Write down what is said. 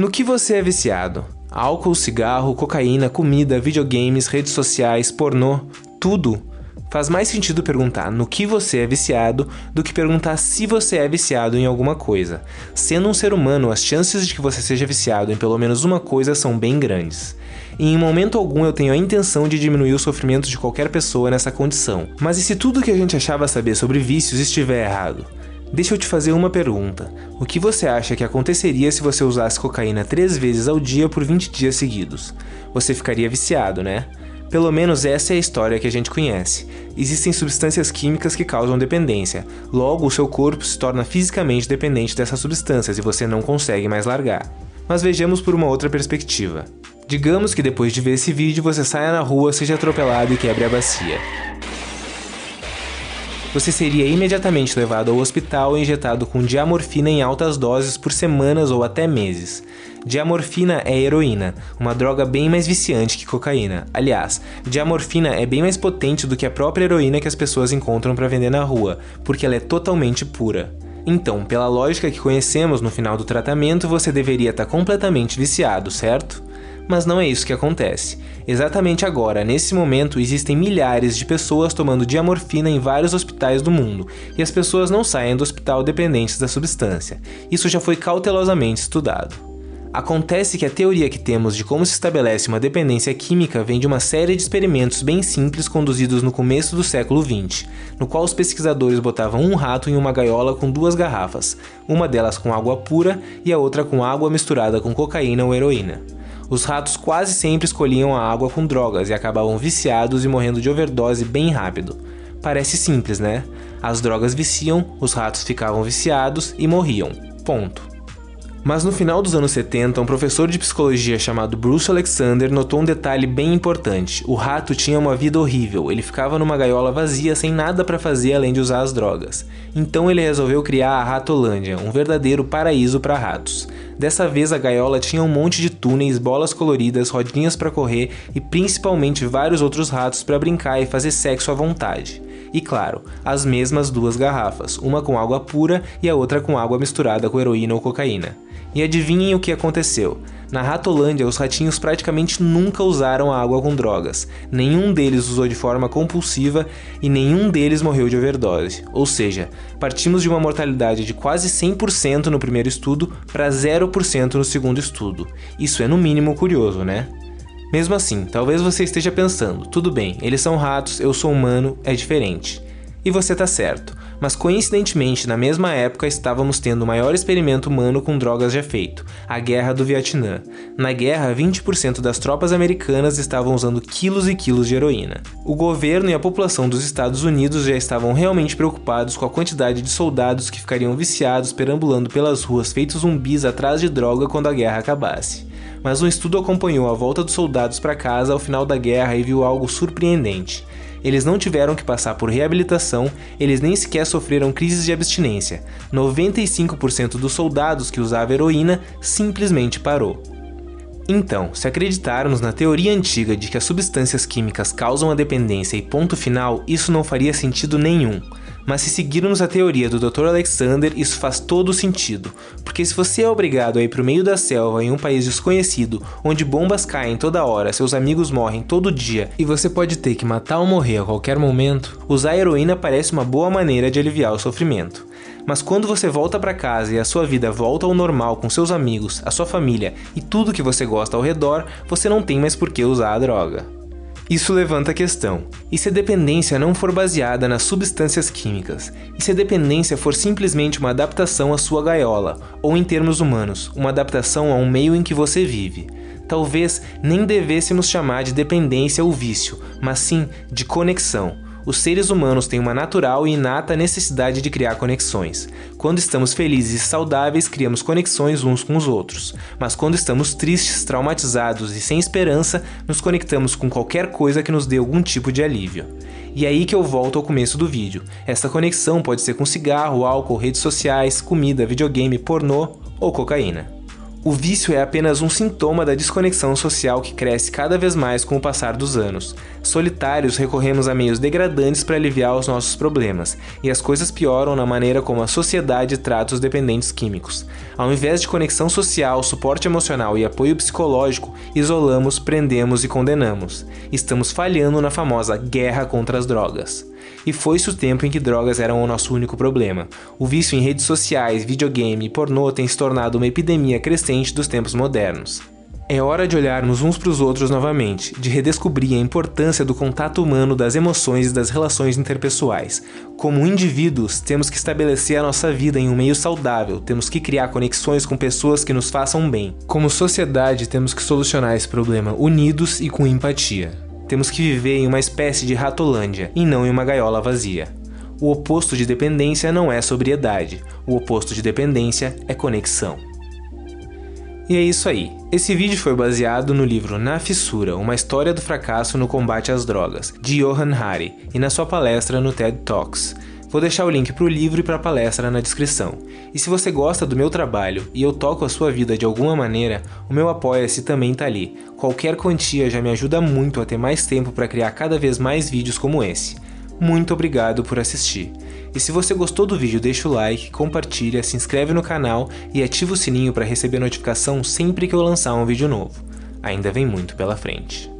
No que você é viciado? Álcool, cigarro, cocaína, comida, videogames, redes sociais, pornô, tudo. Faz mais sentido perguntar no que você é viciado do que perguntar se você é viciado em alguma coisa. Sendo um ser humano, as chances de que você seja viciado em pelo menos uma coisa são bem grandes. E em momento algum eu tenho a intenção de diminuir o sofrimento de qualquer pessoa nessa condição. Mas e se tudo que a gente achava saber sobre vícios estiver errado? Deixa eu te fazer uma pergunta. O que você acha que aconteceria se você usasse cocaína três vezes ao dia por 20 dias seguidos? Você ficaria viciado, né? Pelo menos essa é a história que a gente conhece. Existem substâncias químicas que causam dependência, logo o seu corpo se torna fisicamente dependente dessas substâncias e você não consegue mais largar. Mas vejamos por uma outra perspectiva. Digamos que depois de ver esse vídeo você saia na rua, seja atropelado e quebre a bacia você seria imediatamente levado ao hospital e injetado com diamorfina em altas doses por semanas ou até meses. Diamorfina é heroína, uma droga bem mais viciante que cocaína. Aliás, diamorfina é bem mais potente do que a própria heroína que as pessoas encontram para vender na rua, porque ela é totalmente pura. Então, pela lógica que conhecemos no final do tratamento, você deveria estar tá completamente viciado, certo? Mas não é isso que acontece. Exatamente agora, nesse momento, existem milhares de pessoas tomando diamorfina em vários hospitais do mundo, e as pessoas não saem do hospital dependentes da substância. Isso já foi cautelosamente estudado. Acontece que a teoria que temos de como se estabelece uma dependência química vem de uma série de experimentos bem simples conduzidos no começo do século XX, no qual os pesquisadores botavam um rato em uma gaiola com duas garrafas, uma delas com água pura e a outra com água misturada com cocaína ou heroína. Os ratos quase sempre escolhiam a água com drogas e acabavam viciados e morrendo de overdose bem rápido. Parece simples, né? As drogas viciam, os ratos ficavam viciados e morriam. Ponto. Mas no final dos anos 70, um professor de psicologia chamado Bruce Alexander notou um detalhe bem importante. O rato tinha uma vida horrível, ele ficava numa gaiola vazia sem nada para fazer além de usar as drogas. Então ele resolveu criar a Ratolândia, um verdadeiro paraíso para ratos. Dessa vez a gaiola tinha um monte de túneis, bolas coloridas, rodinhas para correr e principalmente vários outros ratos para brincar e fazer sexo à vontade. E claro, as mesmas duas garrafas, uma com água pura e a outra com água misturada com heroína ou cocaína. E adivinhem o que aconteceu? Na Ratolândia, os ratinhos praticamente nunca usaram a água com drogas. Nenhum deles usou de forma compulsiva e nenhum deles morreu de overdose. Ou seja, partimos de uma mortalidade de quase 100% no primeiro estudo para 0% no segundo estudo. Isso é no mínimo curioso, né? Mesmo assim, talvez você esteja pensando: tudo bem, eles são ratos, eu sou humano, é diferente. E você tá certo mas coincidentemente na mesma época estávamos tendo o maior experimento humano com drogas já feito, a Guerra do Vietnã. Na guerra, 20% das tropas americanas estavam usando quilos e quilos de heroína. O governo e a população dos Estados Unidos já estavam realmente preocupados com a quantidade de soldados que ficariam viciados perambulando pelas ruas feitos zumbis atrás de droga quando a guerra acabasse mas um estudo acompanhou a volta dos soldados para casa ao final da guerra e viu algo surpreendente eles não tiveram que passar por reabilitação, eles nem sequer sofreram crises de abstinência. 95% dos soldados que usavam heroína simplesmente parou. Então, se acreditarmos na teoria antiga de que as substâncias químicas causam a dependência e ponto final, isso não faria sentido nenhum. Mas se seguirmos a teoria do Dr. Alexander, isso faz todo sentido, porque se você é obrigado a ir para o meio da selva em um país desconhecido, onde bombas caem toda hora, seus amigos morrem todo dia e você pode ter que matar ou morrer a qualquer momento, usar heroína parece uma boa maneira de aliviar o sofrimento. Mas quando você volta para casa e a sua vida volta ao normal com seus amigos, a sua família e tudo que você gosta ao redor, você não tem mais por que usar a droga. Isso levanta a questão: e se a dependência não for baseada nas substâncias químicas? E se a dependência for simplesmente uma adaptação à sua gaiola, ou em termos humanos, uma adaptação a um meio em que você vive? Talvez nem devêssemos chamar de dependência ou vício, mas sim de conexão os seres humanos têm uma natural e inata necessidade de criar conexões. Quando estamos felizes e saudáveis, criamos conexões uns com os outros. Mas quando estamos tristes, traumatizados e sem esperança, nos conectamos com qualquer coisa que nos dê algum tipo de alívio. E é aí que eu volto ao começo do vídeo. Essa conexão pode ser com cigarro, álcool, redes sociais, comida, videogame, pornô ou cocaína. O vício é apenas um sintoma da desconexão social que cresce cada vez mais com o passar dos anos. Solitários recorremos a meios degradantes para aliviar os nossos problemas, e as coisas pioram na maneira como a sociedade trata os dependentes químicos. Ao invés de conexão social, suporte emocional e apoio psicológico, isolamos, prendemos e condenamos. Estamos falhando na famosa guerra contra as drogas. E foi-se o tempo em que drogas eram o nosso único problema. O vício em redes sociais, videogame e pornô tem se tornado uma epidemia crescente dos tempos modernos. É hora de olharmos uns para os outros novamente, de redescobrir a importância do contato humano, das emoções e das relações interpessoais. Como indivíduos, temos que estabelecer a nossa vida em um meio saudável, temos que criar conexões com pessoas que nos façam bem. Como sociedade, temos que solucionar esse problema unidos e com empatia. Temos que viver em uma espécie de ratolândia e não em uma gaiola vazia. O oposto de dependência não é sobriedade, o oposto de dependência é conexão. E é isso aí. Esse vídeo foi baseado no livro Na Fissura, uma história do fracasso no combate às drogas, de Johan Hari, e na sua palestra no TED Talks. Vou deixar o link para o livro e para a palestra na descrição. E se você gosta do meu trabalho e eu toco a sua vida de alguma maneira, o meu apoia-se também tá ali. Qualquer quantia já me ajuda muito a ter mais tempo para criar cada vez mais vídeos como esse. Muito obrigado por assistir. E se você gostou do vídeo, deixa o like, compartilha, se inscreve no canal e ativa o sininho para receber notificação sempre que eu lançar um vídeo novo. Ainda vem muito pela frente.